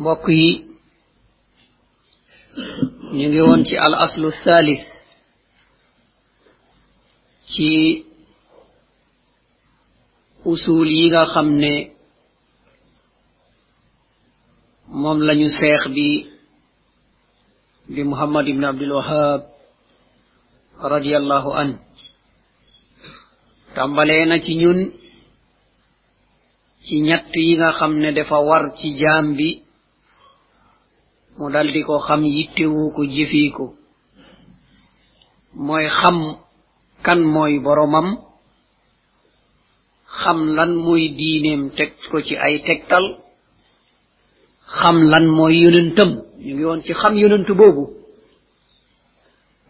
mbokk yi ñu ngi woon ci al aslu thalith ci usul yi nga xam ne moom lañu seex bi bi muhammad ibn abdul wahab radiallahu an tàmbalee na ci ñun ci ñett yi nga xam ne dafa war ci jaam bi mu daldi ko xam yittewu ko jëfii ko. Mooy xam kan mooy boromam xam lan mooy diineem teg ko ci ay tegtal xam lan mooy yonentam. Ñu ngi woon ci xam yonent boobu.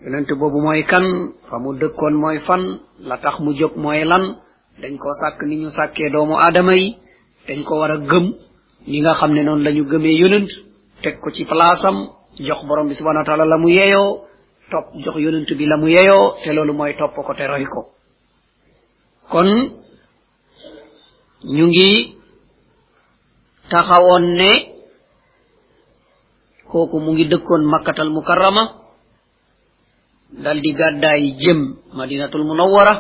Yonent boobu mooy kan fa mu dëkkoon mooy fan la tax mu jóg mooy lan dañ ko sàkk ni ñu sàkkee doomu aadama yi dañ ko war a gëm ñi nga xam ne noonu la ñu gëmee yonent teg ko ci palaasam jox borom bi subhanahu wa taala la mu yeyoo topp jox yonent bi la mu yeyoo te loolu mooy topp ko te roy ko. Kon ñu ngi taxawoon ne kooku mu ngi dëkkoon makkatal mukarrama dal di gàddaay jëm madinatul munawwara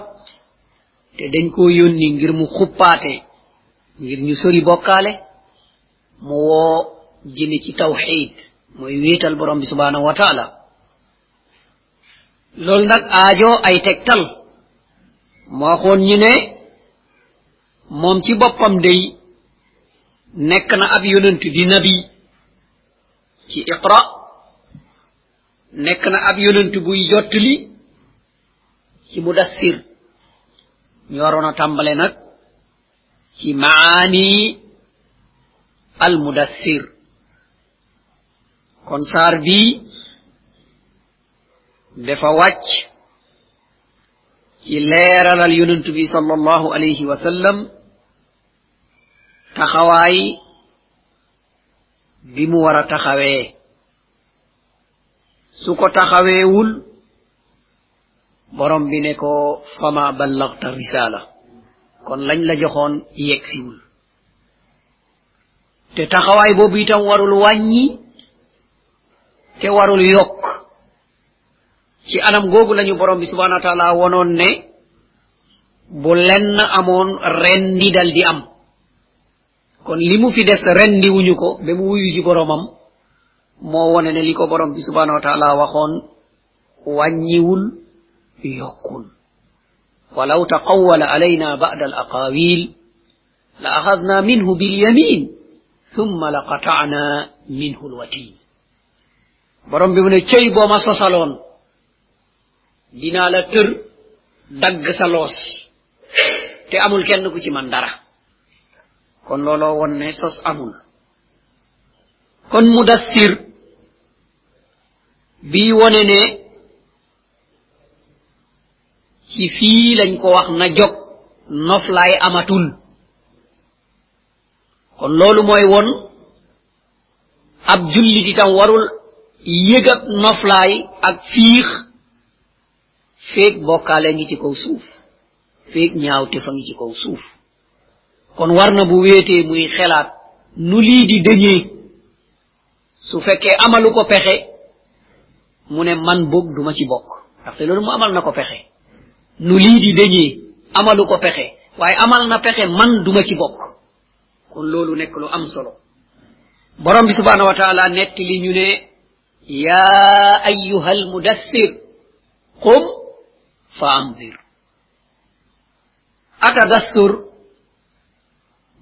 te dañ koo yónni ngir mu xuppaate ngir ñu sori bokkaale mu jëme ci tawxid mooy wéetal borom bi subhanahu wa taala. Loolu nag aajo ay tegtal. Moo xoon ñu ne moom ci boppam day nekk na ab yonent di nabi ci iqra nekk na ab yonent buy jottali ci mudassir. Ci maani al mudassir kon saar bii dafa wàcc ci leeralal yonent bi sallallahu alayhi wa sallam taxawaay bi mu war a taxawee. Su ko taxaweewul borom bi ne ko fama ballagta risala kon lañ la joxoon yegsiwul. Te taxawaay boobu itam warul wàññi te warul yokk ci anam googu lañu borom bi subhanahu wa taala wonoon ne bu lenn amoon rendi dal di am. Kon li mu fi des rendi wuñu ko ba mu wuyu ji boromam moo wone ne li ko borom bi subhanahu wa taala waxoon wàññiwul yokkul. Walaw taqawwala alayna ba'da al aqawil la axadna minhu bilyamin thumma laqata'na minhu alwatin borom bi mu ne cëy boo ma sosaloon dinaa la tër dagg sa loos te amul kenn ku ci man dara kon looloo won ne sos amul kon mudassir bii wone ne ci fii lañ ko wax na jog noflaay amatul kon loolu mooy won ab jullit itam warul yëg ak noflaay ak fiix. Feeg bokkaale ngi ci kaw suuf. Feeg ñaaw te fa ngi ci kaw suuf. Kon war na bu wéetee muy xelaat nu lii di dëñee. Su fekkee amalu ko pexe mu ne man boog duma ci bokk. Ndaxte loolu mu amal na ko pexe. Nu lii di dëñee amalu ko pexe. Waaye amal na pexe man duma ci bokk. Kon loolu nekk lu am solo. Borom bi subhanahu wa taala netti li ñu ne يا أيها المدثر قم فأنذر. أتدثر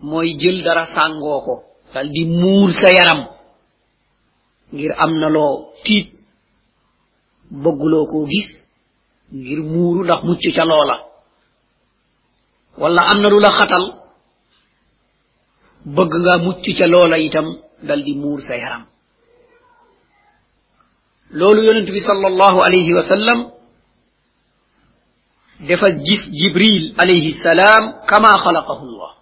موي جيل دارا سانغوكو قال دي مور سيارم غير أمنا لو تيت. بغلوكو جيس غير مور لخمتش شلولا ولا أمنا لو لخطل بغغا متش شلولا يتم قال دي مور سيارم لولو يونت بي صلى الله عليه وسلم دفا جيس جبريل عليه السلام كما خلقه الله.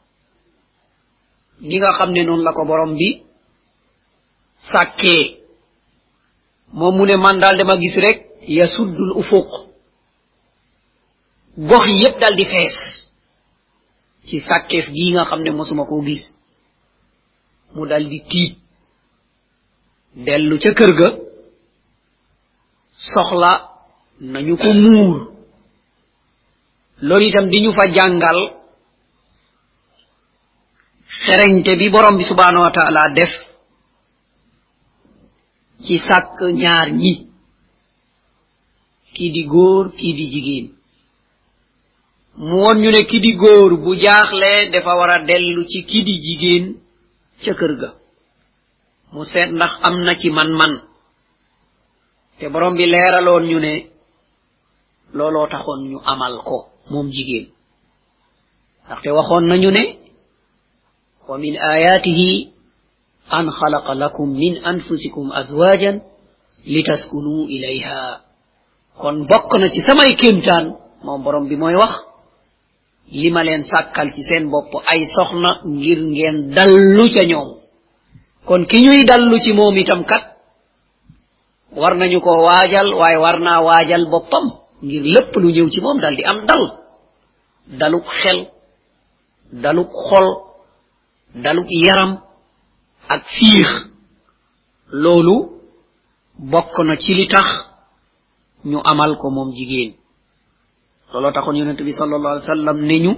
نيغا خامني نون لاكو بروم بي ساكي. موم مان دال دما غيس ريك يسد الأفق. بوخ ييب دال دي فيس. سي ساكيف ديغا خامني موسوماكو غيس. مو دال دي تيت دلو تي كيرغا soxla nañu ko muur. Loolu itam di ñu fa jàngal xereñte bi borom bi subhanahu wa taala def ci sàkk ñaar ñi. Kii di góor kii di jigéen. Mu won ñu ne ki di góor bu jaaxle dafa war a ci ki di jigéen ca kër ga. Mu seet ndax am ci man-man te borom bi leeraloon ñu ne looloo taxoon ñu amal ko moom jigéen. Ndaxte waxoon nañu ne wa min ayatihi an xalaqa lakum min anfusikum azwajan litaskunu ilayha. Kon bokk na ci samay kéemtaan moom borom bi mooy wax li ma leen sàkkal ci seen bopp ay soxna ngir ngeen dallu ca ñoom. Kon ki ñuy dallu ci moom itam kat war nañu ko waajal waaye war naa waajal boppam ngir lépp lu ñëw ci moom dal di am dal. Daluk xel daluk xol daluk yaram ak fiix. Loolu bokk na ci li tax ñu amal ko moom jigéen. Looloo taxoon yonente bi sal allah alih sallam ne ñu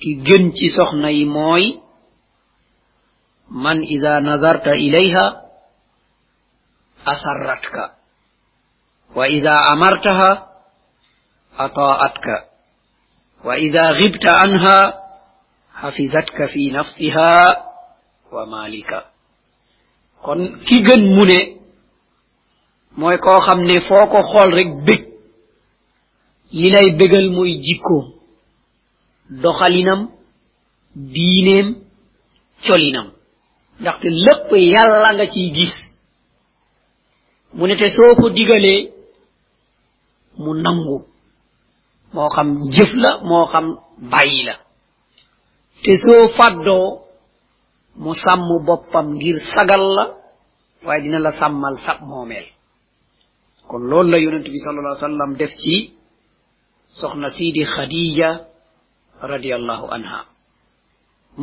ki gën ci soxna yi mooy man ida nazarta ilayha أسرتك. وإذا أمرتها أطاعتك. وإذا غبت عنها حفظتك في نفسها ومالك. كن كيغن موني موي كو خامني فوكو خول ريك بيك يلاي بيغل موي جيكو دوخالينم دينيم تشولينم داخت لب يالا غا سي غيس mu ne te soo ko digalee mu nangu. Moo xam jëf la moo xam bàyyi la. Te soo fàddoo mu sàmm boppam ngir sagal la waaye dina la sàmmal sab moomeel. Kon loolu la yonent bi salallah sallam def ci soxna sidi khadija radiallahu anha.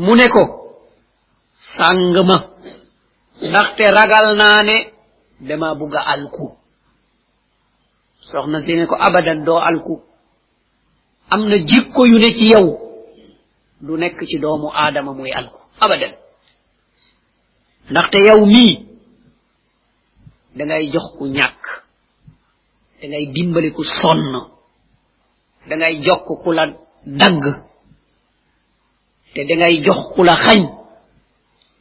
Mu ne ko sàng ma ndaxte ragal naa ne dama bugg a alku. Soxna si ko abadan doo alku. Am na jikko yu ne ci yow. Du ci doomu muy alku. Abadan. Ndaxte yow mii da ngay jox ku ñàkk. Da ngay dimbali ku sonn. Da ngay jokk ku la dagg. Te da ngay jox ku la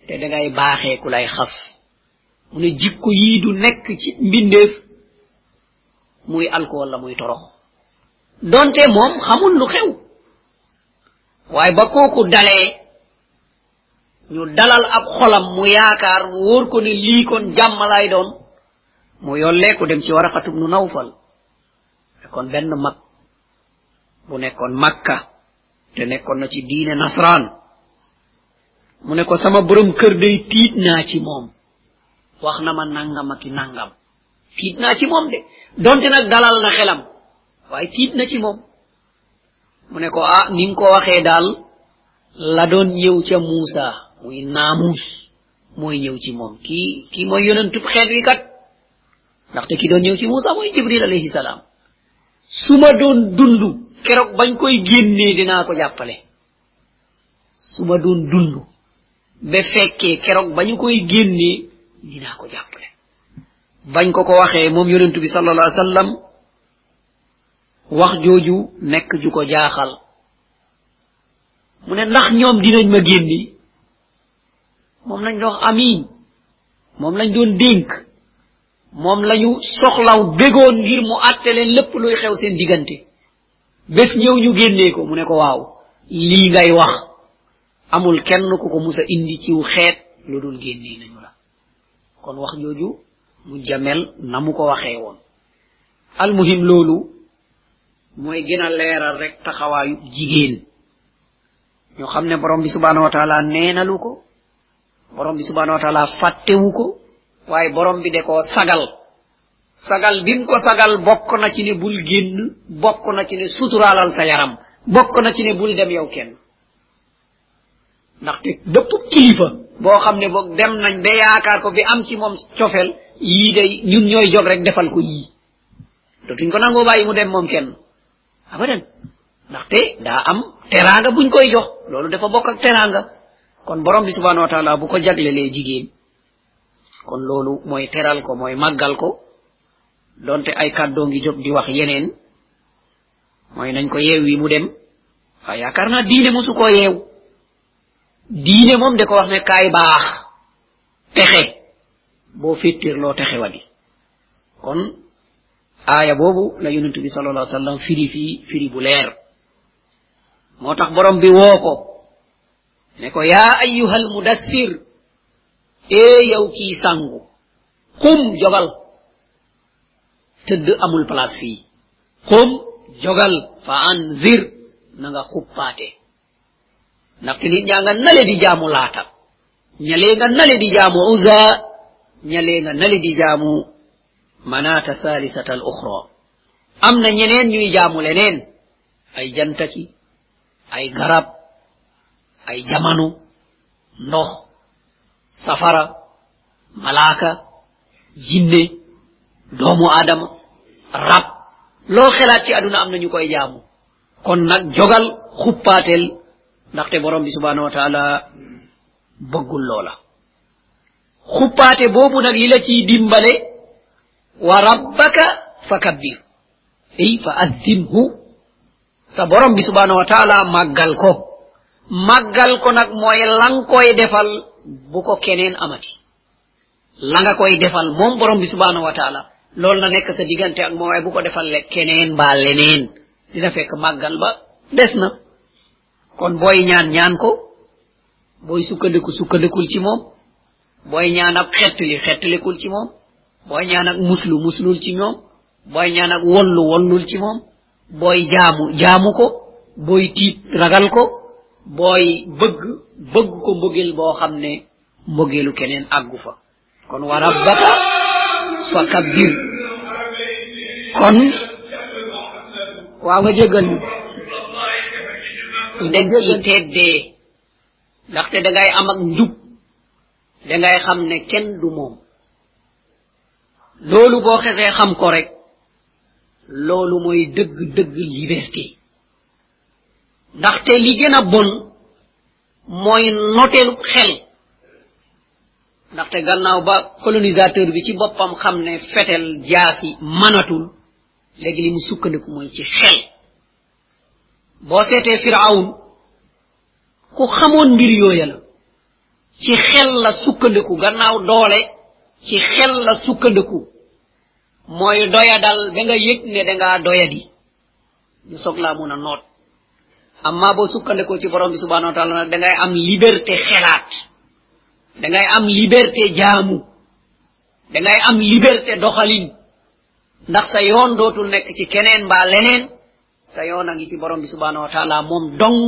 te da ngay ku lay mu ne jikko yii du nekk ci mbindeef muy alko la muy torox donte moom xamul lu xew. waaye ba kooku dalee ñu dalal ab xolam mu yaakaar wóor ko ne lii kon jàmm lay doon mu yolleeku dem ci waraqatub nu nawfal. Kon benn mag bu nekkoon makka te nekkoon na ci diine nasraan. Mu ne ko sama borom kër day tiit naa ci moom. Wax na ma nangam aki nangam tiit naa ci moom de. Donte nag dalal na xelam. Waaye tiit na ci moom. Mu ko ah ni nga ko waxee daal la doon ñëw ca muusa. Muy naamuus. Mooy ñëw ci moom. Kii kii mooy yonentub xeet wi kat. Ndaxte ki doon ñëw ci muusa mooy jibril alayhi salaam. Su ma doon dund keroog bañ koy génnee dinaa ko jàppale. Su ma doon dund ba keroog bañu koy génnee dinaa ko jàppale. Bañ ko ko waxee moom yonentu bi sallallahu alayhi wasallam wax jooju nekk ju ko jaaxal. Mu ne ndax ñoom dinañ ma génni? Moom lañ doon amin moom lañ doon dénk. Moom lañu soxlaw bégoon ngir mu àtte leen lépp luy xew seen diggante. Bés ñëw ñu génnee ko mu ne ko waaw lii ngay wax amul kenn ku ko musa indi ciw xeet lu dul génnee nañu. la kon wax jooju mu jamel na mu ko waxee woon. Almuhim loolu mooy gën a leeral rek taxawaayu jigéen. Ñu xam ne borom bi subhanahu wa taala neenalu ko borom bi subhanahu wa taala ko borom bi de koo sagal. Sagal bim ko sagal bokk na ci ne bul génn bokk na ci ne suturaalal sa yaram bokk na ci ne bul dem yow kenn. Ndaxte bépp kilifa boo xam ne dem nañ ba yaakaar ko bi am ci moom cofel yii day ñun ñooy jog rek defal ko yii. Dootuñ ko nangoo bàyyi mu dem moom kenn. Abadan ndaxte daa am teraanga buñ koy jox. Loolu dafa bokk ak teraanga. Kon borom bi subhanahu wa taala bu ko jaglelee jigéen kon loolu mooy teral ko mooy màggal ko. Donte ay kàddoo ngi jóg di wax yeneen mooy nañ ko yeew wi mu dem. Waaye yaakaar naa diine musu koo diine moom de ko wax ne kaay baax texe boo fittirloo texe wadi. Kon aaya boobu la yonent bi sal allah sallam firi fii firi bu leer. Moo tax borom bi woo ko ne ko yaa ayuha almudassir ee yow kii sangu xum jogal. Tëdd amul place fii. Xum jogal fa anzir na nga xuppaate. ndaxte nit ñaa nga nale di jaamu laata. Ñalee nga nale di jaamu usa nale di jaamu manata halisata al ohra am na ñeneen ñuy jaamu leneen. Ay jantaki ay garab ay jamanu ndox safara malaaka jinne doomu adama rab. Loo xelaat ci aduna am na ñu koy jaamu. Kon nag jogal xuppaatel ndaxte borom bi subhanahu wa taala bëggul loola. Xuppaate boobu nag li la ciy dimbale wa rabbaka fa kabbir ey fa addinhu sa borom bi subhanahu wa taala màggal ko. Màggal ko nag mooy lang koy defal bu ko keneen amati. La nga koy defal moom borom bi subhanahu wa taala. Loolu na nekk sa diggante ak moom waaye bu ko defal le keneen mbaa leneen. Dina fekk màggal ba des na. Kon booy ñaan ñaan ko. Booy sukkandiku sukkandikul ci moom. Booy ñaan ak xettali xettalikul ci moom. Booy ñaan ak muslu muslul ci moom booy ñaan ak wollu wollul ci moom. Booy jaamu jaamu ko. Booy tiit ragal ko. Booy bëgg bëgg ko mbëggeel boo xam ne mbëggeelu keneen àggu fa. Kon wa rabbaka fa kabbir kon waaw nga jéggal dañ ci teddee. Ndaxte da ngay am ak njub. Da ngay xam ne kenn du moom. Loolu boo xesee xam ko rek loolu mooy dëgg dëgg liberté. Ndaxte li gën bon mooy noteelu xel. Ndaxte gannaaw ba colonisateur bi ci boppam xam ne fetel jaasi manatul léegi li mu sukkandiku mooy ci xel. Boo seetee firawn ku xamoon mbir yooya la. Ci xel la sukkandiku gannaaw doole ci xel la sukkandiku. Mooy doyadal ba nga yëg ne doyadi ñu soog laa mun a noot. Amma boo sukkandikoo ci borom bi subhanahu wa taala nag da ngay am liberté xelaat. Da ngay am liberté jaamu. Da ngay am liberté doxalin. Ndax sa yoon dootul nekk ci keneen mbaa leneen sa yoon a ngi ci borom bi subhanahu wa taala moom dong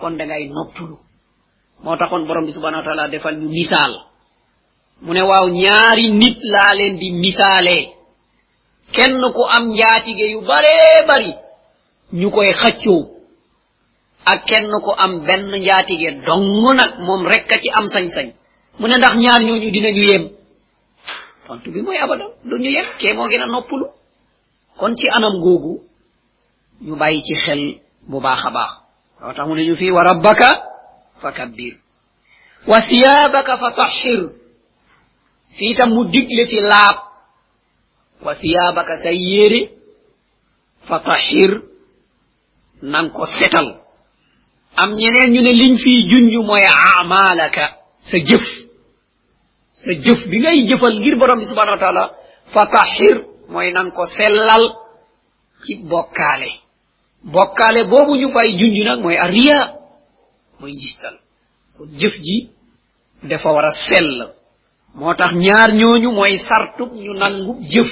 kon da ngay noppulu moo taxoon borom bi subhanahu wa taala defal ñu misaal mu ne waaw ñaari nit laa leen di misaalee kenn ku am njaatige yu bare bari ñu koy xaccoo ak kenn ku am benn njaatige dong nag moom rekk ci am sañ-sañ. Mu ne ndax ñaar ñooñu dinañu yem. Tontu bi mooy abadan duñu yem kee moo gën noppulu kon ci anam googu ñu bàyyi ci xel bu baax a baax loo tax mu ne ñu fii wa rabbaka fa kabbir wa siyaabaka fa tahhir fii tam mu digle fi laab wa siyaabaka say yére fa tahhir nan ko setal am ñeneen ñu ne liñ fii junj mooy amalaka sa jëf sa jëf bi ngay jëfal ngir borom bi subhanahu wa taala fa tahhir mooy nan ko sellal ci bokkaale bokkaale boobu ñu fay junj nag mooy arriya mooy ngistal kon jëf ji dafa war a sell. Moo tax ñaar ñooñu mooy sartub ñu nangu jëf.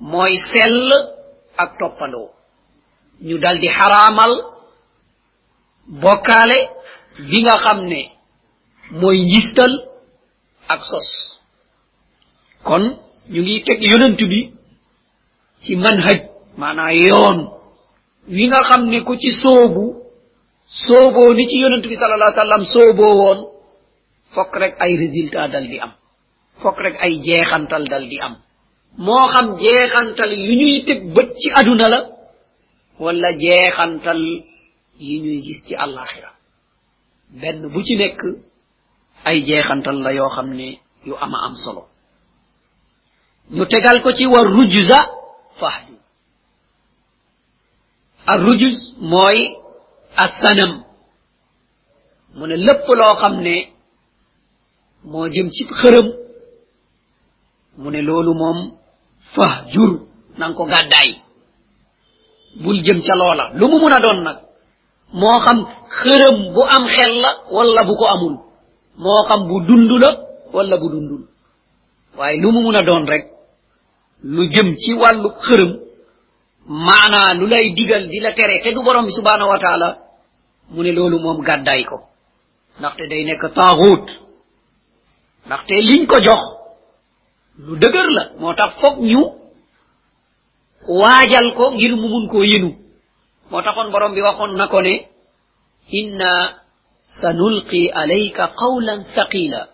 Mooy sell ak toppandoo ñu dal di xaraamal bokkaale bi nga xam ne mooy njistal ak sos. Kon ñu ngi teg yonent bi ci manhaj. Maanaa yoon wi nga xam ne ku ci soobu sooboo ni ci yonent bi sal allah sallam sooboo woon fokk rek ay résultat dal di am. Fokk rek ay jeexantal dal di am. Moo xam jeexantal yu ñuy teg bët ci aduna la wala jeexantal yi ñuy gis ci àllaaxira. Benn bu ci nekk ay jeexantal la yoo xam yu ama am solo. Ñu tegal ko ci war rujza fahdu ak rujuj mooy assanam. Mu ne lépp loo xam ne moo jëm ci xërëm mu ne loolu moom fah jur na ko gàddaay. Bul jëm ca loola. Lu mu mun a doon nag moo xam xërëm bu am xel la wala bu ko amul. Moo xam bu dund la wala bu dundul. Waaye lu mu mun a doon rek lu jëm ci wàllu xërëm maana lu lay digal di la tere te du borom bi subhanahu wa taala mu ne loolu moom gàddaay ko. ndaxte day nekk taaxuut. ndaxte liñ ko jox lu dëgër la. moo tax foog ñu waajal ko ngir mu mun koo yenu. moo taxoon borom bi waxoon na ko ne inna sanulqi alayka qawlan thaqila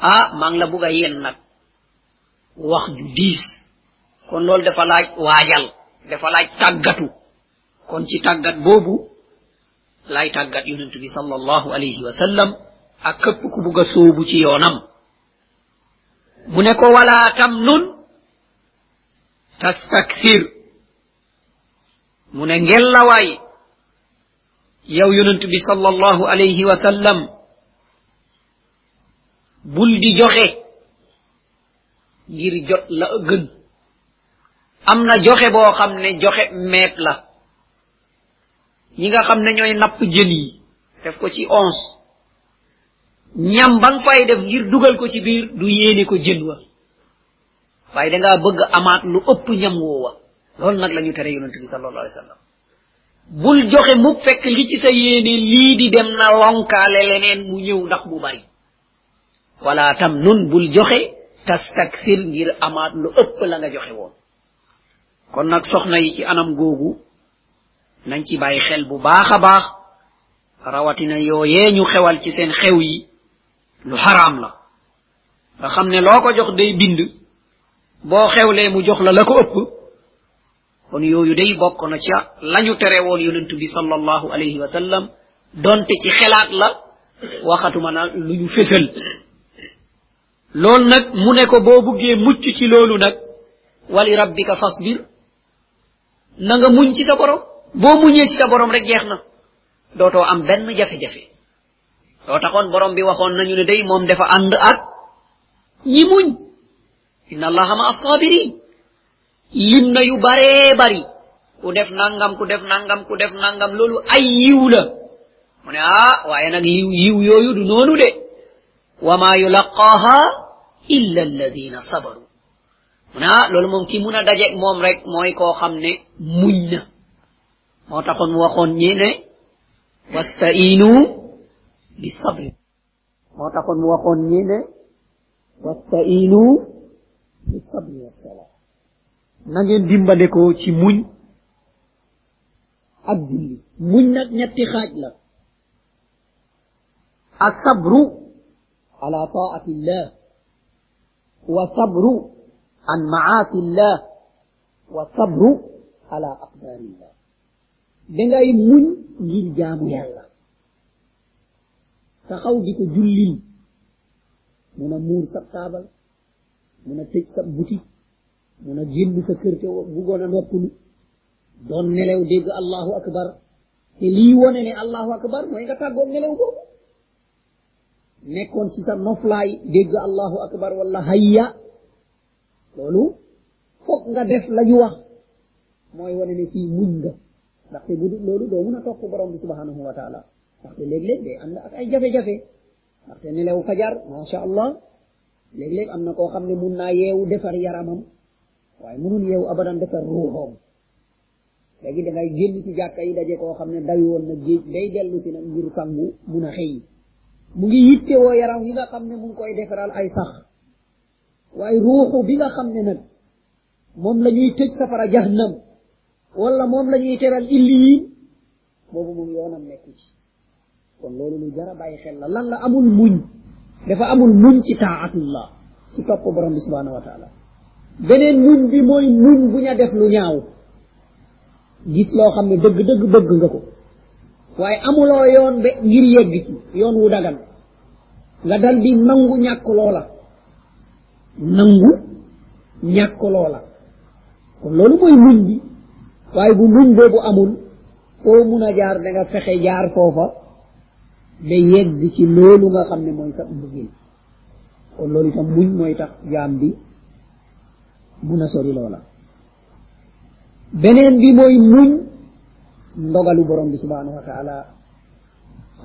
ah maa ngi la bugg a yen nag. wax ju diis. kon loolu dafa laaj waajal. Dafa laaj tàggatu. Kon ci tàggat boobu lay tàggat yonent bi sallallahu alayhi wa sallam ak këpp ku bugg a ci yoonam. Mu ne ko wala tamnun tastakthir. Mu ne ngellawaay yow yonent bi sallallahu alayhi wa sallam bul di joxe ngir jot la gën am na joxe boo xam ne joxe meet la. Ñi nga xam ne ñooy napp yi. Def ko ci onze ñam ba nga fay def ngir dugal ko ci biir du yéene ko jën wa. Waaye dangaa bëgg amaat lu ëpp ñam woowa. Loolu nag la ñu tere yonent bi sallallahu alayhi wa sallam. Bul joxe mukk fekk li ci sa yéene lii di dem na lonkaale leneen mu ñëw ndax mu bari. Wala tam nun bul joxe tastaksir ngir amaat lu ëpp la nga joxe woon kon nag soxna yi ci anam googu nañ ci bàyyi xel bu baax a baax rawatina yooyee ñu xewal ci seen xew yi lu xaraam la. Nga xam ne loo ko jox day bind boo xewlee mu jox la la ko ëpp. Kon yooyu day bokk na ca lañu tere woon yonent bi sallallahu alayhi wa sallam donte ci xelaat la waxatuma na lu ñu fésal. Loolu nag mu ne ko boo buggee mucc ci loolu nag wali rabbika fasbir na nga muñ ci sa borom. Boo muñee ci sa borom rek jeex na. Dootoo am benn jafe-jafe. Loo taxoon borom bi waxoon nañu ne day moom dafa ànd ak ñi muñ. Inna allaha ma assabirin lim na yu baree bari. Ku def nangam ku def nangam ku def nangam loolu ay yiw la. Mu ne ah waaye nag yiw yiw yooyu du noonu de. Wama yulaqaaha illa alladina sabaru mu ne ah loolu moom ki mun a moom rek mooy koo xam ne muñ na. Moo taxoon mu waxoon ñi ne wastainu bi sabri. Moo taxoon mu waxoon ñi ne wastainu bi sabri wassala na ngeen dimbandekoo ci muñ ak julli. Muñ nag ñetti xaaj la. Asabru ala taati llah wa sabru عن معاصي الله وصبر على أقدار الله. دعاي من غير جامع الله تخاو ديكو جولي من مور سب تابل من تيج سب بوتي من جيم بس كرتة بقول أنا بقول دون نلأو ديج الله أكبر تلي ونلأ الله أكبر ما يقطع قول نلأو بقول نكون سيسا نفلاي ديج الله أكبر والله هيا loolu foog nga def la ñu wax mooy wane ne fii muñ nga ndaxte bu dul loolu doo mun a topp borom bi subhanahu wa taala ndaxte léeg-léeg day ànd ak ay jafe-jafe ndaxte nelew fajar macha allah léeg-léeg am na koo xam ne mun naa yeewu defar yaramam waaye munul yeewu abadan defar ruuxoom. Léegi da ngay génn ci jàkka yi daje koo xam ne dawi woon na géej day dellu si ngir sangu mun a xëy. Mu ngi yitte woo yaram wi nga xam ne mu koy defaral ay sax. Waaye ruuxu bi nga xam ne nag moom la ñuy tëj safara jahannam wala moom la ñuy teral illiyin boobu moom yoonam nekku ci. Kon loolu lu jara bàyyi xel la. Lan la amul muñ? Dafa amul muñ ci taatullah ci topp borom bi subhanahu wa taala. Beneen muñ bi mooy muñ bu ña def lu ñaaw. Gis loo xam ne dëgg dëgg bëgg nga ko. Waaye amuloo yoon be ngir yegg ci yoon wu dagan. Nga dal di nangu ñàkk loola nangu ñàkk loola. Kon loolu mooy muñ bi. Waaye bu muñ boobu amul foo mun a jaar da nga fexe jaar foofa ba yegg ci loolu nga xam ne mooy sa mbëggil kon loolu itam muñ mooy tax jaam bi mun a sori loola. Beneen bi mooy muñ ndogalu borom bi subhanahu wa taala.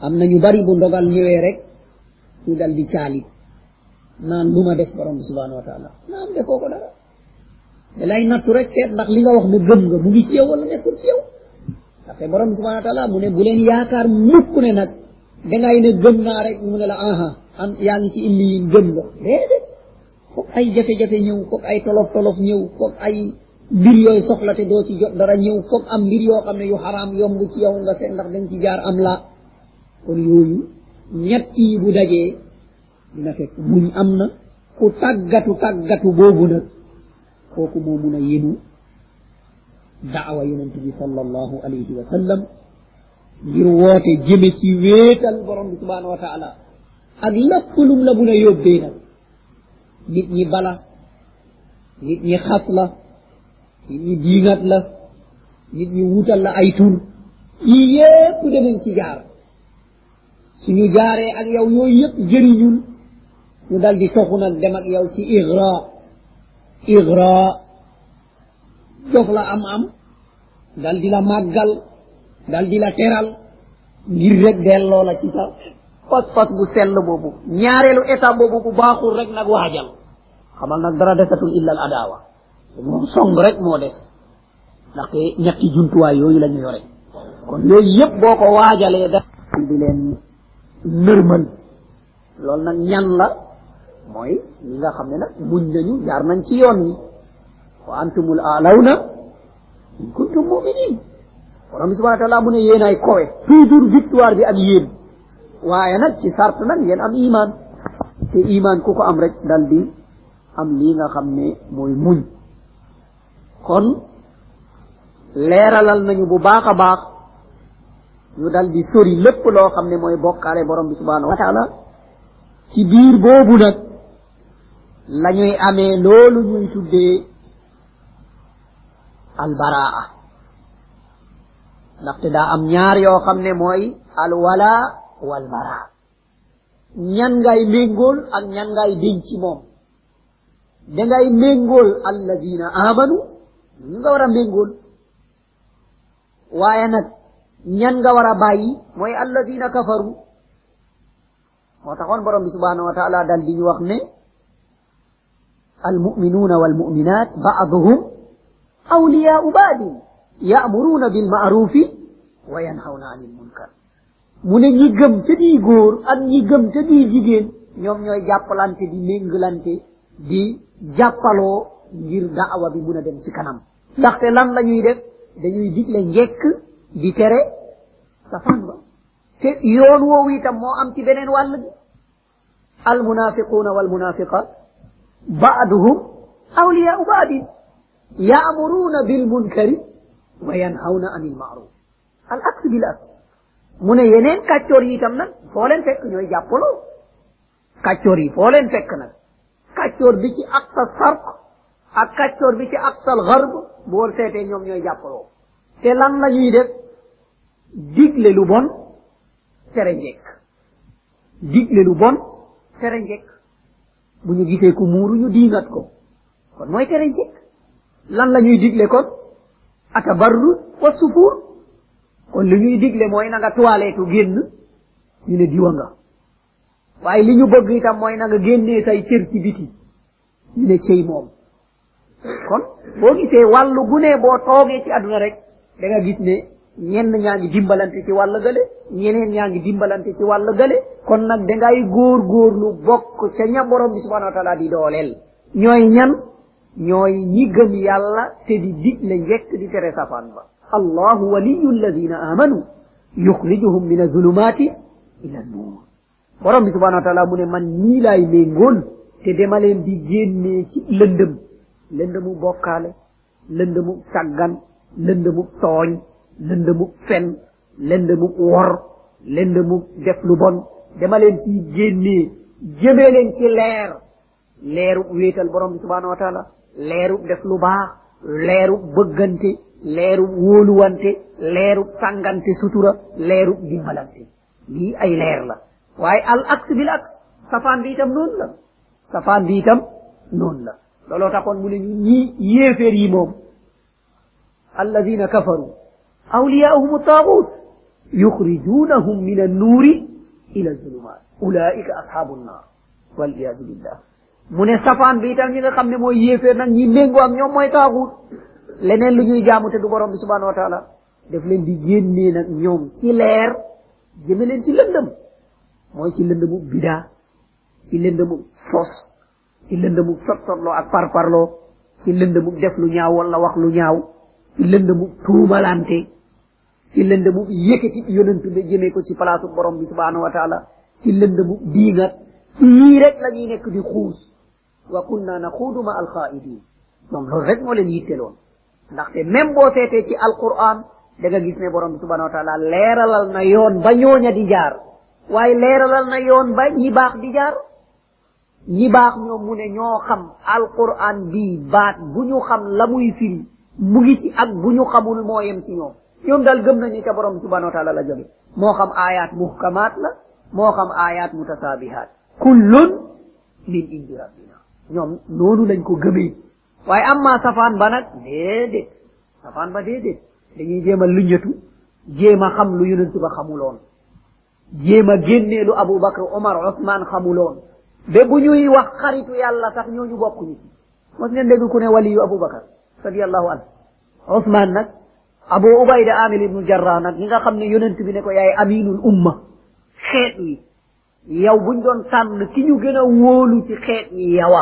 Am ñu bari bu ndogal ñëwee rek ñu dal di caalit naan lu ma def borom subhanahu wa taala naam defoo ko dara. Da lay nattu rek seet ndax li nga wax ne gëm nga mu ngi ci yow wala nekkul ci yow. Ndaxte borom subhanahu wa taala mu ne bu leen yaakaar mukk ne nag dangay ne gëm naa rek mu ne la aha am yaa ngi ci illi yin gëm nga. Déedéet. Foog ay jafe-jafe ñëw foog ay tolof tolof ñëw foog ay mbir yooyu soxla te doo ci jot dara ñëw foog am mbir yoo xam ne yu xaraam yomb ci yow nga seet ndax dañ ci jaar am la. Kon yooyu ñett yi bu dajee dina fekk muñ am na ku tàggatu tàggatu boobu nag kooku moo mun a yenu daawa yonent bi sallallahu alayhi wa sallam ngir woote jëme ci wéetal borom bi subhanahu wa taala ak lépp lum la mun a yóbbee nag nit ñi bala nit ñi xas la nit ñi diingat la nit ñi wutal la ay tur yii yépp danañ ci jaar suñu jaaree ak yow yooyu yépp jëriñul ñu dal di toxu nag dem ci igra igra jox la am am. dal di la màggal dal di la teral ngir rek delloo la ci sa pas pas bu sell boobu. ñaareelu état boobu bu baaxul rek nag waajal. xamal nag dara desatul illa moom song rek moo des. ndaxte ñetti jumtuwaay yooyu la ñu yore. kon yooyu yépp boo ko waajalee da leen nërmal. loolu nag ñan la mooy ñi nga xam ne nag muñ nañu jaar nañ ci yoon wi. wa antumul alawna in kuntum muminin. Borom bi subhana taala mu ne yéen ay kowe. Toujours victoire bi ak yéen. Waaye nag ci sart nag ngeen am iman te iman ku ko am rek dal di am lii nga xam ne mooy muñ. Kon leeralal nañu bu baax a baax. Ñu dal di sori lépp loo xam ne mooy bokkaale borom bi subhanahu wa taala ci biir boobu nag la ñuy amee loolu ñuy tuddee albaraa. ndaxte daa am ñaar yoo xam ne mooy alwala walbara ñan ngay méngool ak ñan ngay denc moom. da ngay méngool alladina amanu ñu nga war a méngool. waaye nag ñan nga war a bàyyi mooy alladina kafaru. moo taxoon borom bi subhanahu wa taala dal di ñu wax ne المؤمنون والمؤمنات بعضهم أولياء بعض يأمرون بالمعروف وينهون عن المنكر. من يجم تدي غور أن يجم تدي جيجين يوم يوم يجابلان تدي مينغلان دي جابلو غير دعوة بمنا دم سكنام دخت لأن لا يويد دا يوي ديك لا نيك دي تري سفان با تي يون وو ويتام مو ام سي بنين والد المنافقون والمنافقات بعضهم أولياء بعض يأمرون بالمنكر وينهون عن المعروف. العكس بالعكس. من ينين كاتوري تمنا فولن فك نوي جابولو. كاتوري فولن فك نا كاتور بيكي أقصى الشرق أك كاتور بيكي أقصى الغرب. بور سيتي نيوم نوي جابولو. تي لأن لا نيي ديف ديغلي لو بون تيرنجيك ديغلي لو بون تيرنجيك bu ñu gisee ku muuru ñu diingat ko kon mooy tere njekk lan la ñuy digle kon atabarruz wa sufuur kon li ñuy digle mooy na nga toiletu génn ñu ne diwa nga waaye li ñu bëgg itam mooy na nga génnee say cër ci biti ñu ne cëy moom kon boo gisee wàllu gu ne boo toogee ci àdduna rek da nga gis ne ñenn ñaa ngi dimbalante ci wàll gale ñeneen ñaa ngi dimbalante ci wàll gale kon nag dangay góor góorlu bokk ca ña borom bi subhanahu wa taala di dooleel. ñooy ñan? ñooy ñi gëm yàlla te di digle njekk di tere safaan ba. Allahu waliyu alladina amanu yuxrijuhum min azulumati ila nuur. Borom bi subhanahu wa taala man ñii laay méngool te dema leen di génnee ci lëndëm. Lëndëmu bokkaale lëndëmu lëndëmu tooñ lëndëmu fen lëndëmu wor lëndëmu def bon. Dama leen ci génnee jëmee leen ci leer leeru wéetal borom bi subhanahu wa taala leeru def lu baax leeru bëggante leeru wóoluwante leeru sangante sutura leeru dimbalante lii ay leer la waaye al aks bil aks safaan bi itam noonu la safaan bi itam noonu la looloo taxoon mu ne ñu ñii yéeféer yi moom alladina kafaru awliyaahum taagut yuxrijunahum min annuuri ashabu nnar waliyadu billah mu ne safaan bi itam ñi nga xam ne mooy yéeféer nag lu ñuy jaamu te du borom bi subhanahu wa taala def leen di génnee nag ñoom ci sos ci lëndëmu sot sotloo ak parparloo ci lëndëmu def lu ñaaw wala wax lu ci lëndëmu yëkkati yonentu be jëmee ko ci place borom bi subhanahu wa taala. Ci diingat ci yii rek la nekk di xuus. Wa kunna naxuudu ma alxaidin ñoom loolu rek moo leen yitteloon. Ndaxte même boo seetee ci alquran da nga gis ne borom bi subhanahu wa taala leeralal na yoon ba ñooña di jaar. Waaye leeralal na yoon ba ñi baax di jaar. Ñi baax ñoom mu ne ñoo xam alquran bii baat bu ñu xam la muy firi mu ngi ci ak bu ñu xamul moo ci ñoom daal gëm nañu ca borom subhanahu wa taala la jóge moo xam ayat muhkamaat la moo xam ayat mutasaabihaat kullun min indi rabbina ñoom noonu lañ ko gëmee waaye amma safaan ba nag déedéet safaan ba déedéet dañuy jéem a luñatu jéem a xam lu yonentu ba xamuloon jéem a génnee lu abubakar omar osman xamuloon ba bu ñuy wax xaritu yàlla sax ñooñu bokkuñu ci mos ngeen dégg ku ne waliyu abubakar radiallahu anhu osman nag abu ubayda amil ibnu jarrah nag ñi nga xam ne yonent bi ne ko yaay aminul umma xeet wi. Yow buñ doon tànn ki ñu gën a wóolu ci yawa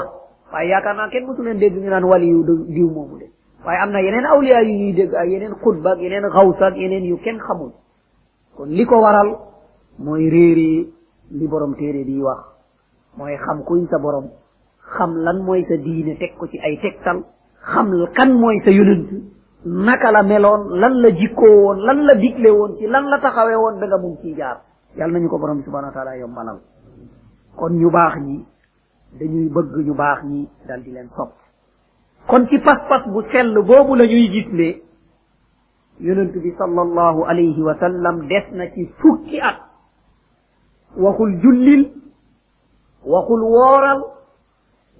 waaye yaakaar naa kenn mosu leen dégg ñu naan waliyu diw moomu de. Waaye am na yeneen awliya yu ñuy dégg ak yeneen xutba ak yeneen xawsa ak yeneen yu kenn xamul. Kon li ko waral mooy réeree li borom téere bi wax. Mooy xam kuy sa borom xam lan mooy sa diine teg ko ci ay tegtal xam kan mooy sa yonent. Naka la meloon lan la jikkoo woon lan la ci lan la taxawee woon ba nga mun ciy jaar. Yàlla ko borom bi subhanahu wa taala yombalal. Kon ñu baax ñi dañuy bëgg ñu baax ñi dal di leen sopp. Kon ci pas-pas bu sell boobu la ñuy gis ne yonent bi sallallahu alayhi wa sallam des na ci fukki at. Waxul jullil waxul wooral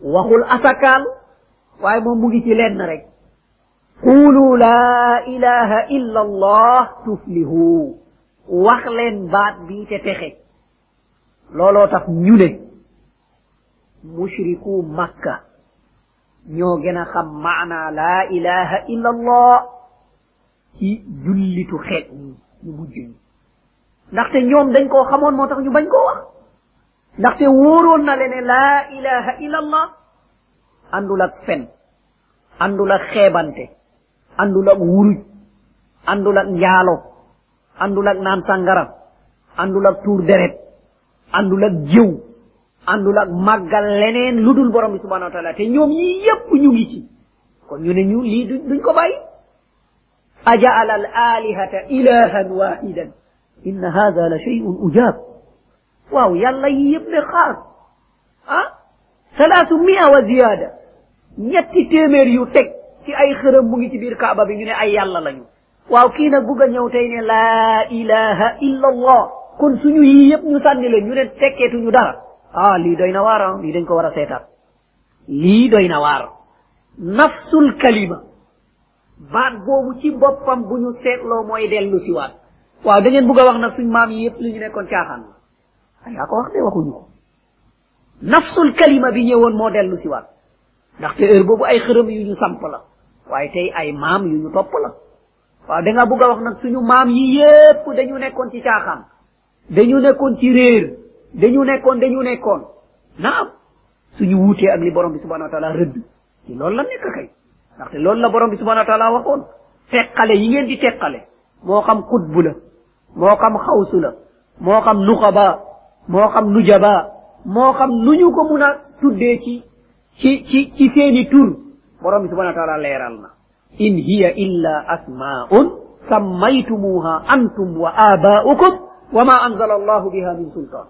waxul asakaal waaye moom mu ngi ci lenn rek. Ñu ne mushriku makka ñoo gën a xam maana laa ilaha illa allah ci jullitu xeet ñi ñu mujj ñi ndaxte ñoom dañ koo xamoon moo tax ñu bañ koo wax ndaxte wóoroon na le ne laa ilaha illa allah àndul ak fen àndul ak xeebante àndul ak wuruj àndul ak njaalo àndul ak naan sangara àndul ak tuur deret àndul ak jëw àndul ak màggal leneen lu dul borom bi subhanahu wa taala te ñoom yii yépp ñu ngi ci kon ñu ne ñu lii duñ ko bàyyi hada la shay'un ujab waaw yàlla yi yépp ne xaas ah salaasu mia wa ziyada ñetti téeméer yu teg ci ay xërëm mu ngi ci biir kaaba bi ñu ne ay yàlla lañu. Waaw kii nag bugg a ñëw tey ne laa ilaha illa allah kon suñu yii yépp ñu sànni leen ñu ne tekkeetuñu dara. Ah lii doy na waar ah lii dañ ko war a seetaat lii doy na waar. Nafsul kalima. Baat boobu ci boppam bu ñu seetloo mooy dellu si waat. Waaw da ngeen bugg a wax nag suñ maam yi yépp li ñu nekkoon caaxaan la. Yaa ko wax de waxuñu ko. Nafsul kalima bi ñëwoon moo dellu si waat. Ndaxte heure boobu ay xërëm yu ñu samp la waaye tey ay maam yu ñu topp la waaw da nga bugg a wax nag suñu maam yi yépp dañu nekkoon ci caaxaan dañu nekkoon ci réer dañu nekkoon dañu nekkoon naam suñu wuutee ak li borom bi subhanahu wa taala rëdd ci loolu la nekk kay ndaxte loolu la borom bi subhanahu wa taala waxoon teqale yi ngeen di teqale moo xam xutbu la. Moo xam xawsu la. Moo xam nuxaba moo xam nujaba. Moo xam nu ñu ko mun a tuddee ci ci ci ci seeni tur borom subhanahu wa taala leeral na in hiya illa asma'un sammaytumuha antum wa aba'ukum wa ma anzala allahu biha min sultan.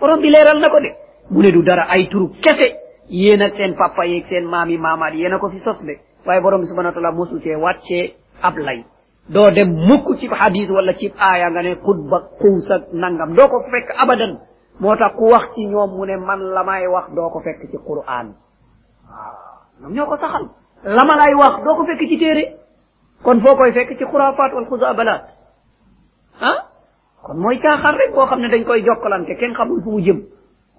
Borom bi leeral na ko de. Mu ne du dara ay turu kese. Yéen ak seen papa yeeg seen maami maamaat yéen a ko fi sos de. Waaye borom subhanahu wa taala mosu cee wàccee ab lay. Doo dem mukk ci hadis wala ci aaya nga ne xutba xuus nangam. Doo ko fekk abadan. Moo tax ku wax ci ñoom mu ne man la may wax doo ko fekk ci quran ñoom ñoo ko saxal. la ma lay wax doo ko fekk ci téere. kon foo koy fekk ci xuraafaat wal xuzaabalat ah? kon mooy caaxaan rek boo xam ne dañ koy jokkalante kenn xamul fu mu jëm.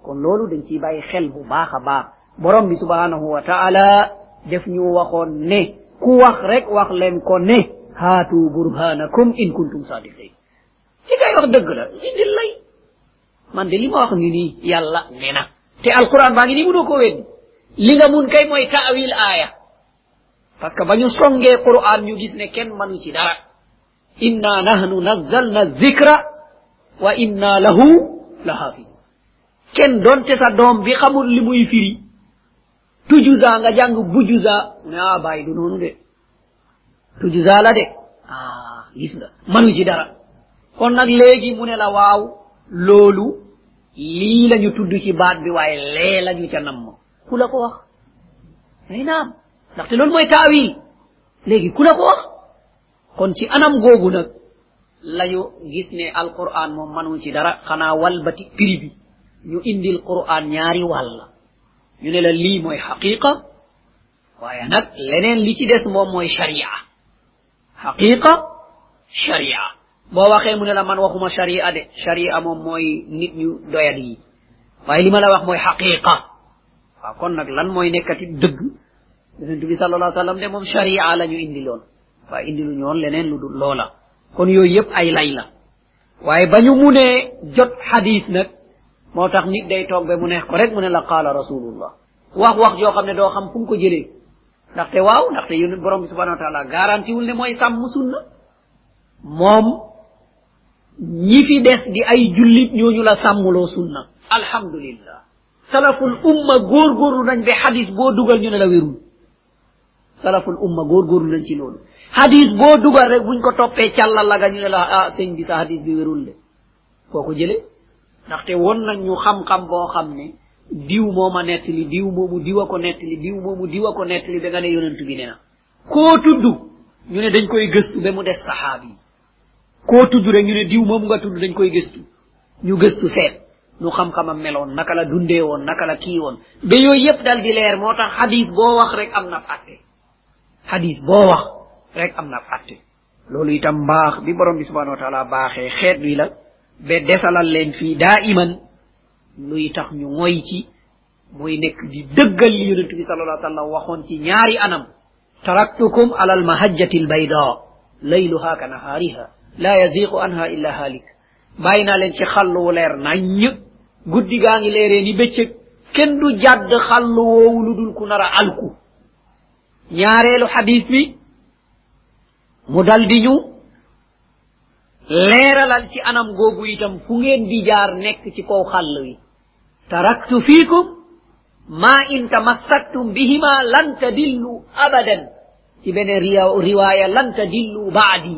kon loolu dañ ciy bàyyi xel bu baax a baax. Borom bi subhanahu wa taala def ñu waxoon ne ku wax rek wax leen ko ne haatu burhanakum in kuntum sadiqin li ngay wax dëgg la indil lay. Man de li wax ni nii yàlla na. Te alquran baa ngi nii mënoo ko weddi. li nga mun kay mooy taawil aaya. Parce que ba ñu songee qur'an ñu gis ne kenn manu ci dara. Inna nahnu nazzalna dicra wa inna lahu la hafisun kenn donte sa doom bi xamul li muy firi. Tujusa nga jàng bujusa ne ah bàyyi du noonu de. Tujusa la de. Ah gis nga. Manu ci dara. Kon nag léegi mu ne la waaw loolu lii la ñu tudd ci baat bi waaye lee la ñu ca namm. Wax ay naam. Ndaxte loolu mooy taawil léegi ku la ko wax kon ci anam googu nag lañu gis ne alquran moom manu ci dara. Xanaa walbati prix bi. Ñu indil quran ñaari wàll. Ñu ne la lii mooy xaqiqa waaye nag leneen li ci des moom mooy sharia. Xaqiqa sharia. Boo waxee mu ne la man waxuma sharia de. Sharia moom mooy nit ñu doyad yi waaye li ma la wax mooy xaqiqa waaw kon nag lan mooy nekkati dëgg? Yonent bi sallallahu alayhi wa sallam de moom sharia la ñu indiloon waaye indilu ñoon leneen lu dul loola. Kon yooyu yëpp ay lay la. Waaye ba ñu munee jot xadis nag moo tax nit day toog ba mu neex ko rek mu ne la qaala rasulullah wax wax joo xam ne doo xam fu mu ko jëlee. Ndaxte waaw ndaxte yun borom bi subhanahu wa taala garanti wul ne mooy sàmm sunna. Moom ñi fi des di ay jullit ñooñu la sàmmuloo sunna. Alhamdulillah. Salaful umma góorgóorlu nañ ba xadis boo dugal ñu ne la wérul. salaful umma góorgóorlu nañ ci loolu. hadis boo dugal rek buñ ko toppee càllal la ga ñu ne la ah sëñ bi bi wérul de. foo ko jële ndaxte won nañ ñu xam-xam boo xam ne diw mooma nettali diw moomu diw a ko nettali diw moomu diw a ko nettali ba nga ne yonent bi ne koo tudd ñu ne dañ koy gëstu ba mu des saxaabi yi. koo tudd rek ñu ne diw moom nga tudd dañ koy gëstu. ñu gëstu seet. Nu xam-xamam meloon naka la dundee woon naka la kii woon ba yooyu yépp dal di leer moo tax hadis boo wax rek am na atte hadis boo wax rek am na atte loolu itam mbaax bi borom bi subhanahu wa taala baaxee xeet wi la ba desalal leen fii daa iman luy tax ñu ngoy ci muy nekk di dëggal li yonent bi sallallahu alayhi wasallam waxoon ci ñaari anam taraktukum ala almahajjati albayda layluha ka nahaariha la yaziqu anha illa halik bàyyi naa leen ci xàlluwu leer naññ. Guddi gaa ngi leeree ni bëccëg. Kenn du jàdd xàll woowu lu dul ku nar a alku. Ñaareelu xadis bi mu dal di ñu leeralal ci anam googu itam fu ngeen di jaar nekk ci kaw xàll wi. Taraktu fiikum ma in tamassaktum bihima lan tadillu abadan. Ci beneen riwaaya lan tadillu baadi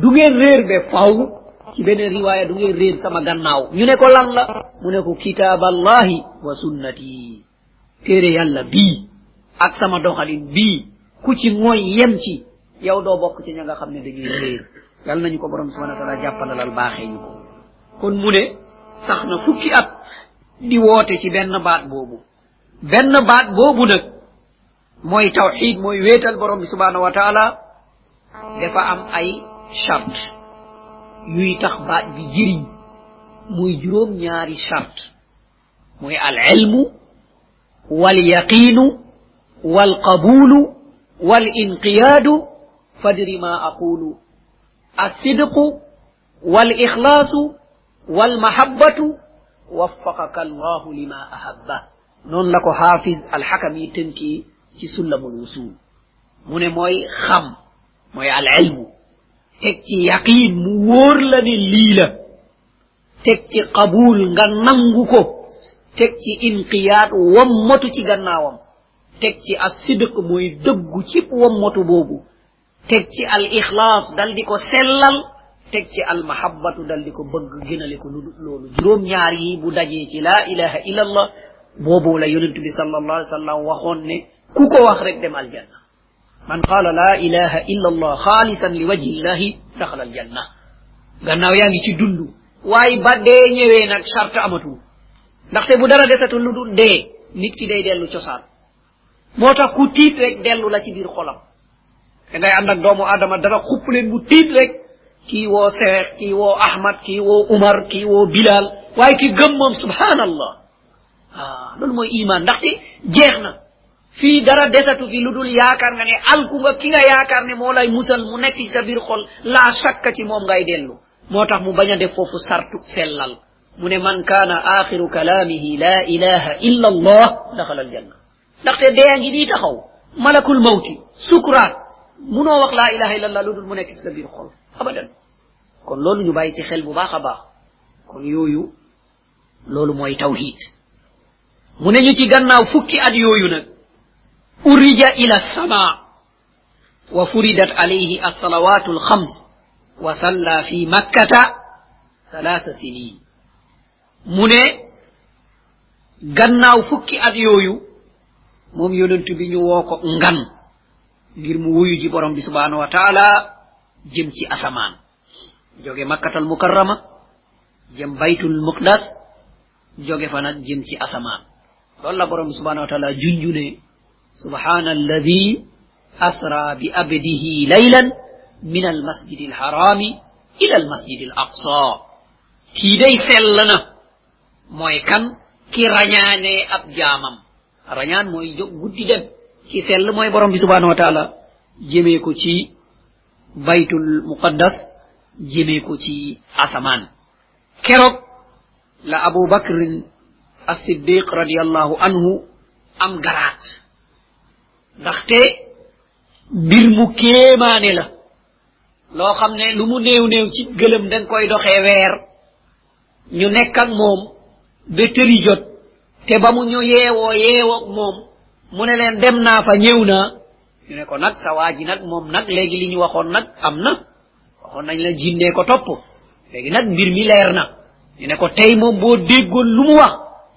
du ngeen réer be faw. Ci beneen riwaaya du ngeen sama gannaaw ñu ne ko lan la mu ne ko kitaaballahi wa sunnati. Téere yàlla bii ak sama doxalin bii ku ci mooy yem ci. Yow doo bokk ci ña nga xam ne dañuy réer. Yàlla nañu ko borom subhanahu wa taala jàppandalal baaxee ñu ko. Kon mu ne sax na fukki at di woote ci benn baat boobu. Benn baat boobu nag mooy tawxid mooy wéetal borom bi subhanahu wa taala. Dafa am ay charte yuy tax baat bi jëriñ muy juróom ñaari charte muy al ilmu wal yaqinu wal qabulu wal inqiyadu fadri ma aqulu الصدق والإخلاص والمحبة وفقك الله لما أحبه لكو حافظ الحكم تنكي ci sullamul wusul mu ne mooy xam mooy al ilmu teg ci yaqin mu wóor la ne lii teg ci qabul nga nangu ko. Teg ci inqiyaat ci gannaawam. Teg ci as sidq mooy dëggu ci wommatu boobu. Teg ci al ixlaas dal di ko sellal. Teg ci al mahabbatu dal di ko bëgg gënale ko lu loolu. Juróom ñaar yi bu dajee ci laa ilaha illa allah boobu la yonent bi sallallahu alayhi wa sallam waxoon ne ku ko wax rek dem aljanna. Man qala la ilaha illa allah xaalisan li wajhi llahi daxala aljanna gannaaw yaa ngi ci dund waaye ba dee ñëwee nag charte amatul ndaxte bu dara desatul lu dul dee nit ki day dellu cosaan moo tax ku tiit rek dellu la ci biir xolam da ngay ànd ak doomu adama dara xupp leen bu tiit rek kii woo seex kii woo ahmad kii woo umar kii woo bilal. Waaye ki gëm moom subhanallah. Ah loolu mooy iman. Ndaxte jeex na fii dara desatu fi lu dul yaakaar nga ne alku nga ki nga yaakaar ne moo lay musal mu nekk ci sa biir xol laa shakka ci moom ngay dellu moo tax mu bañ a def foofu sartu sellal mu ne man kaana axiru kalaamihi la ilaha illa allah daxala aljanna ndaxte dee ngi nii taxaw malakul mawti sukuraat munoo wax laa ilaha illa allah lu dul mu nekk ci sa biir xol abadan kon loolu ñu bàyyi ci xel bu baax a baax kon yooyu loolu mooy tawhid mu ne ñu ci gannaaw fukki at yooyu nag أرج إلى السماء وفردت عليه الصلوات الخمس وصلى في مكة ثلاثة سنين من غنى وفكي أديوي موم يوننت بي ني ووكو غن غير مو ويو جي سبحانه وتعالى جيم سي اسمان جوغي مكة المكرمة جم بيت المقدس جوغي فانا جيم سي اسمان لول لا سبحانه وتعالى جنجوني subhana alladi asra bi abdihi laylan min almasjidi alharami ila almasjidi al aqsa kii day sell na mooy kan ki rañaane ab jaamam rañaan mooy jóg guddi dem ki sell mooy borom bi subhanahu wa taala jëmee ko ci baytul muqaddas jëmee ko ci asamaan keroog la abu bakrin as-siddiq radiallahu anhu am garaat ndaxte mbir mu kéemaane la. loo xam ne lu mu néew néew ci gëlëm danga koy doxee weer. ñu nekk ak moom ba tëri jot. te ba mu ñu yeewoo yeewoo moom mu ne leen dem naa fa ñëw naa ñu ne ko nag sa waa ji nag moom nag léegi li ñu waxoon nag am na. waxoon nañ la jinnee ko topp. léegi nag mbir mi leer na. ñu ne ko tey moom boo déggoon lu mu wax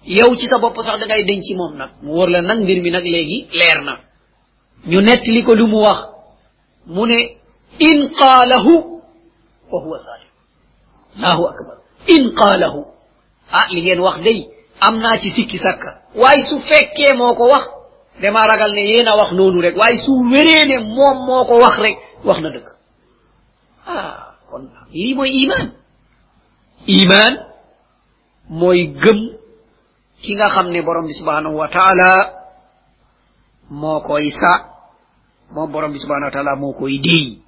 yow ci sa bopp sax da ngay denc moom nag. mu wóor la nag mbir mi nag léegi leer na. ñu nettali ko lu mu wax. mu ne in qaalahu wa huwa sadiq allahu akbar. In qaalahu. ah li ngeen wax day am naa ci sikki sakka waaye su fekkee moo ko wax dama ragal ne yéen a wax noonu rek. waaye su wéree ne moom moo ko wax rek wax na dëgg. ah kon lii mooy iman iman mooy gëm ki nga xam ne borom bi subhanahu wa taala moo koy sa moom borom bi subhanahu wa taala moo koy déy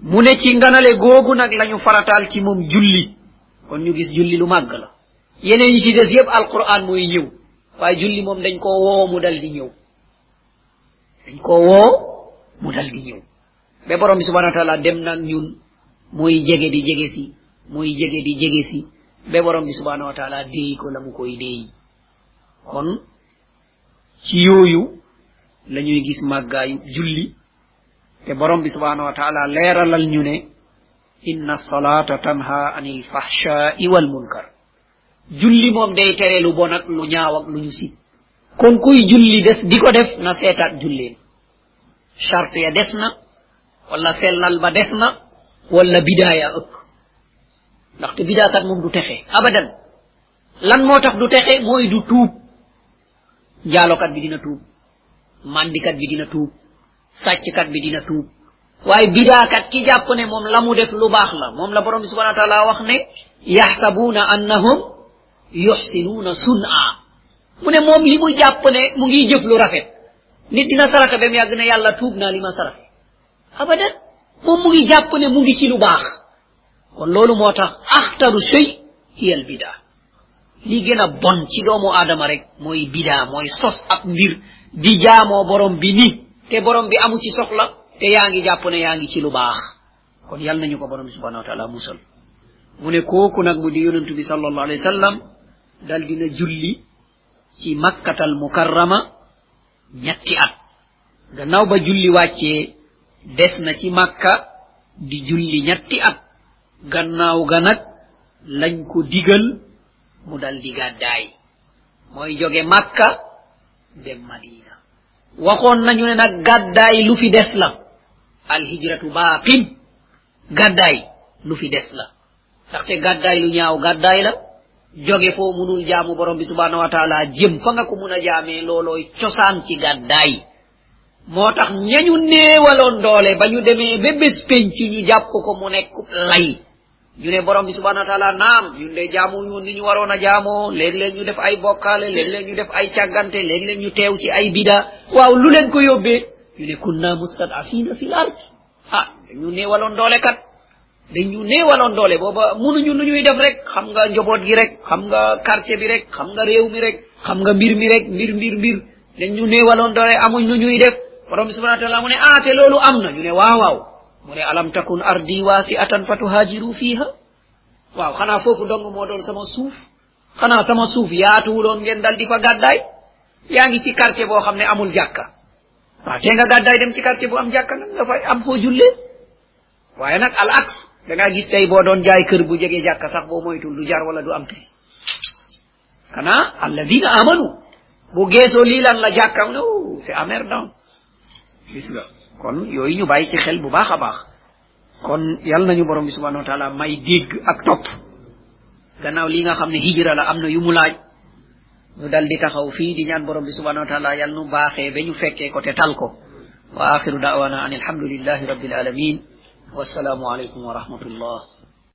mu ne ci nganale googu nag lañu farataal ci moom julli. Kon ñu gis julli lu màgg la. Yeneen yi ci des yépp alquran mooy ñëw. Waaye julli moom dañ koo woo mu dal di ñëw. Dañ koo woo mu dal di ñëw. Ba borom bi subhanahu wa taala dem nag ñun muy jege di jege si muy jege di jege si. Ba borom bi subhanahu wa taala déey ko la mu koy déeyi kon ci yooyu la ñuy gis màggaayu julli te borom bi subhanahu wa taala leeralal ñu ne inna salata tanha anil fahshai wal munkar. Julli moom day tere lu bon ak lu ñaaw ak lu ñu kon kuy julli des di ko def na seetaat julleen. Charte ya des na wala sellal ba des na wala bidaaya ëpp. Ndaxte bidaakat moom du texe abadan. Lan moo tax du texe? Mooy du tuub. Jaalokat bi dina tuub mandikat bi dina tuub sàcckat bi dina tuub waaye bidaakat ki jàpp ne moom la mu def lu baax la moom la borom bi subhana wa taala wax ne yaxsabuuna annahum yuxsinuuna sun'a. Mu ne moom li mu jàpp ne mu ngi jëf lu rafet nit dina saraxe ba mu yàgg ne yàlla tuub naa li ma saraxe abadan moom mu ngi jàpp ne mu ngi ci lu baax kon loolu moo tax axtaru shay hiya al bida li gën a bon ci doomu aadama rek mooy bida mooy sos ab mbir di jaamoo borom bi ni te borom bi amu ci soxla te yaa ngi jàpp ne yaa ngi ci lu baax kon yal nañu ko borom subhanahu wa taala musal. Mu ne kooku mu di yonentu bi sallallahu alayhi wa sallam dal dina julli ci makkatal mukarrama ñetti at. Gannaaw ba julli wàccee des na ci makka di julli ñetti at. Gannaaw ga nag lañ ko digal mu dal di gàddaay. Mooy joge makka dem madina. Waxoon nañu ne nag gàddaay lu fi des la. Alhijratu baatin gàddaay lu fi des la. Ndaxte gàddaay lu ñaaw gàddaay la. Joge foo munul jaamu borom bi subhanahu wa taala jëm fa nga ko mun a jaamee loolooy cosaan ci gàddaay. Moo tax ñañu néewaloon doole ba ñu demee ba bés penc ñu jàpp ko mu nekk lay. Ñu ne borom bi subhanahu wa taala naam ñun de jaamu ñu ni ñu waroon a jaamoo léeg-léeg ñu def ay bokkaale léeg-léeg ñu def ay càggante léeg-léeg ñu teew ci ay bida waaw lu leen ko yóbbee ñu ne kunna mustadafina fi l ard ah dañu néewaloon doole kat dañu néewaloon doole booba munuñu nu ñuy def rek xam nga njoboot gi rek xam nga quartier bi rek xam nga réew mi rek xam nga mbir mi rek mbir mbir mbir dañu néewaloon doole amuñ nu ñuy def borom bi subhana taala mu ne ah te loolu am na ñu ne waaw waaw mu ne alam takun ardi wasi'atan fatuhajiru fiha. Waaw xanaa foofu dong moo doon sama suuf xanaa sama suuf yaatuwuloon ngeen dal di fa gàddaay yaa ngi ci quartier boo xam ne amul jàkka waaw te nga gàddaay dem ci quartier bu am jàkka nag nga fay am foo jullee waaye nag al aks da ngaa gis tey boo doon jaay kër bu jege jàkka sax boo moytul du jar wala du am tey xanaa alladina amanu. Bu geesoo lii lan la jàkkam ne c'est amerdant gis nga kon yooyu ñu bàyyi ci xel bu baax a baax kon yal nañu borom bi subhanahu wa taala may dégg ak topp gannaaw li nga xam ne hijra la am na yu mu laaj ñu dal di taxaw fii di ñaan borom bi subhanahu wa taala yal nu baaxee ba ñu fekkee ko te tal ko wa axiru da'wana an alhamdulillahi rabbil alamin wassalaamu alaykum wa rahmatullah